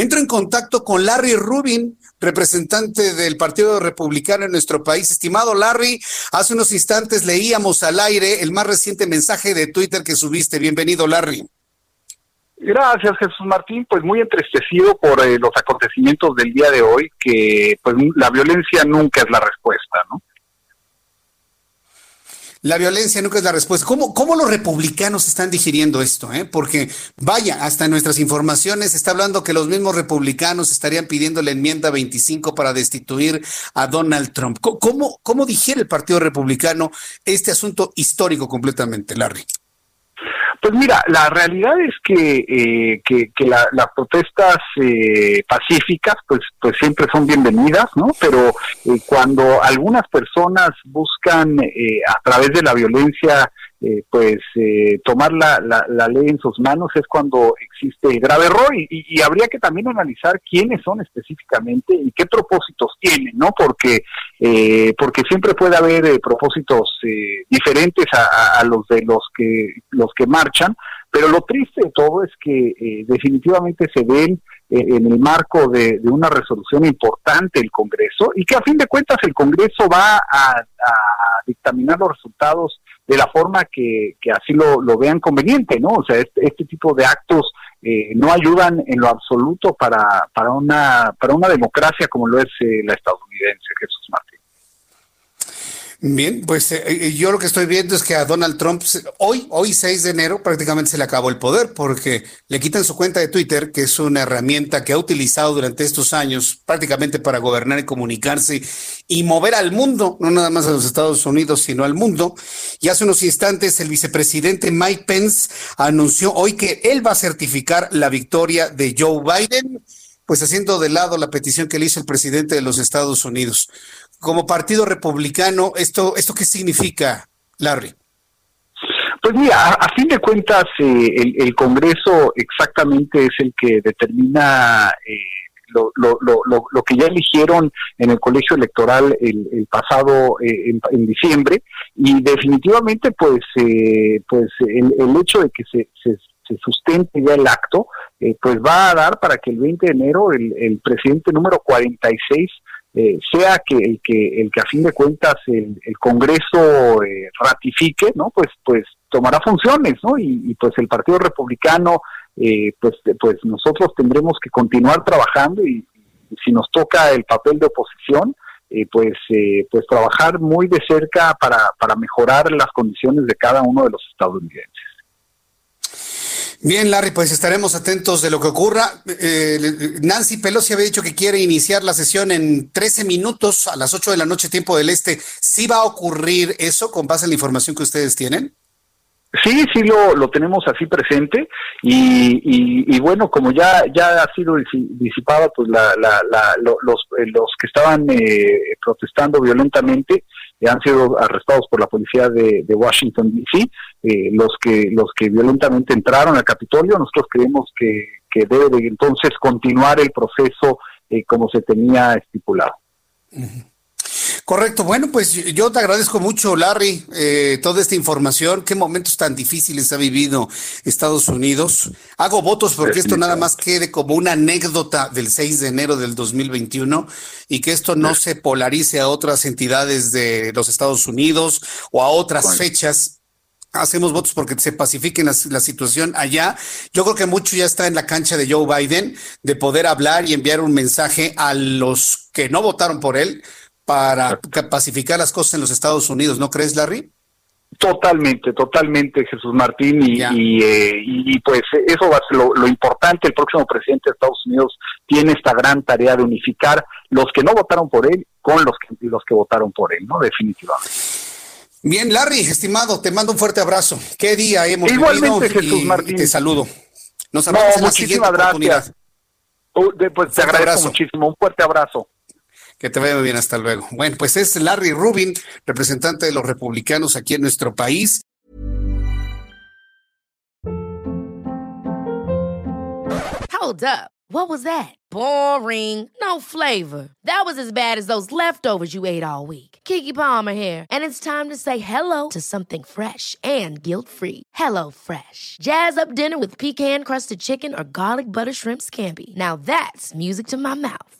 Entro en contacto con Larry Rubin, representante del Partido Republicano en nuestro país. Estimado Larry, hace unos instantes leíamos al aire el más reciente mensaje de Twitter que subiste. Bienvenido, Larry. Gracias, Jesús Martín. Pues muy entristecido por eh, los acontecimientos del día de hoy, que pues la violencia nunca es la respuesta, ¿no? La violencia nunca es la respuesta. ¿Cómo, cómo los republicanos están digiriendo esto? Eh? Porque, vaya, hasta nuestras informaciones está hablando que los mismos republicanos estarían pidiendo la enmienda 25 para destituir a Donald Trump. ¿Cómo, cómo digiere el Partido Republicano este asunto histórico completamente, Larry? Pues mira, la realidad es que, eh, que, las protestas eh, pacíficas pues, pues siempre son bienvenidas, ¿no? Pero eh, cuando algunas personas buscan a través de la violencia eh, pues eh, tomar la, la, ley en sus manos es cuando existe grave error y, habría que también analizar quiénes son específicamente y qué propósitos tienen, ¿no? Porque eh, porque siempre puede haber propósitos diferentes a, los de los que los que marchan, pero lo triste de todo es que definitivamente se ven en el marco de, una resolución importante el Congreso y que a fin de cuentas el Congreso va a, a dictaminar los resultados de la forma que, así lo, vean conveniente, ¿no? O sea, este, este tipo de actos eh, no ayudan en lo absoluto para, para, una, para una democracia como lo es eh, la estadounidense, Jesús Martín. Bien, pues eh, eh, yo lo que estoy viendo es que a Donald Trump hoy, hoy 6 de enero, prácticamente se le acabó el poder porque le quitan su cuenta de Twitter, que es una herramienta que ha utilizado durante estos años prácticamente para gobernar y comunicarse y mover al mundo, no nada más a los Estados Unidos, sino al mundo. Y hace unos instantes el vicepresidente Mike Pence anunció hoy que él va a certificar la victoria de Joe Biden, pues haciendo de lado la petición que le hizo el presidente de los Estados Unidos como partido republicano, ¿esto, esto qué significa, Larry? Pues mira, a, fin de cuentas, eh, el, Congreso exactamente es el que determina eh, lo, lo, lo, lo, que ya eligieron en el colegio electoral el, pasado eh, en, diciembre y definitivamente pues pues el, el hecho de que se, se, se, sustente ya el acto pues va a dar para que el 20 de enero el, el presidente número 46 eh, sea que el que el que a fin de cuentas el, Congreso eh, ratifique, ¿no? Pues pues tomará funciones, ¿no? Y, pues el Partido Republicano, eh, pues pues nosotros tendremos que continuar trabajando y, si nos toca el papel de oposición, pues pues trabajar muy de cerca para para mejorar las condiciones de cada uno de los estadounidenses. Bien, Larry, pues estaremos atentos de lo que ocurra. Eh, Nancy Pelosi había dicho que quiere iniciar la sesión en 13 minutos a las 8 de la noche, tiempo del este. ¿Sí va a ocurrir eso con base en la información que ustedes tienen? Sí, sí lo, lo tenemos así presente y, y, bueno, como ya ya ha sido disipada pues la, la, los, eh, los que estaban eh, protestando violentamente, han sido arrestados por la policía de, Washington D.C. Eh, los que los que violentamente entraron al Capitolio. Nosotros creemos que, debe de entonces continuar el proceso eh, como se tenía estipulado. Correcto. Bueno, pues yo te agradezco mucho, Larry, eh, toda esta información. Qué momentos tan difíciles ha vivido Estados Unidos. Hago votos porque esto nada más quede como una anécdota del 6 de enero del 2021 y que esto no se polarice a otras entidades de los Estados Unidos o a otras fechas hacemos votos porque se pacifique la, la, situación allá. Yo creo que mucho ya está en la cancha de Joe Biden de poder hablar y enviar un mensaje a los que no votaron por él, para pacificar las cosas en los Estados Unidos, ¿no crees, Larry? Totalmente, totalmente, Jesús Martín, y, eh, pues eso va a ser lo, importante. El próximo presidente de Estados Unidos tiene esta gran tarea de unificar los que no votaron por él con los que, los que votaron por él, ¿no? Definitivamente. Bien, Larry, estimado, te mando un fuerte abrazo. ¿Qué día hemos Igualmente, Jesús Martín. te saludo. Nos hablamos en la siguiente oportunidad. Oh, pues te agradezco muchísimo. Un fuerte abrazo. Que te vaya bien, hasta luego. Bueno, pues es Larry Rubin, representante de los republicanos aquí en nuestro país. Hold up. What was that? Boring. No flavor. That was as bad as those leftovers you ate all week. Kiki Palmer here, and it's time to say hello to something fresh and guilt-free. Hello Fresh. Jazz up dinner with pecan-crusted chicken or garlic butter shrimp scampi. Now that's music to my mouth.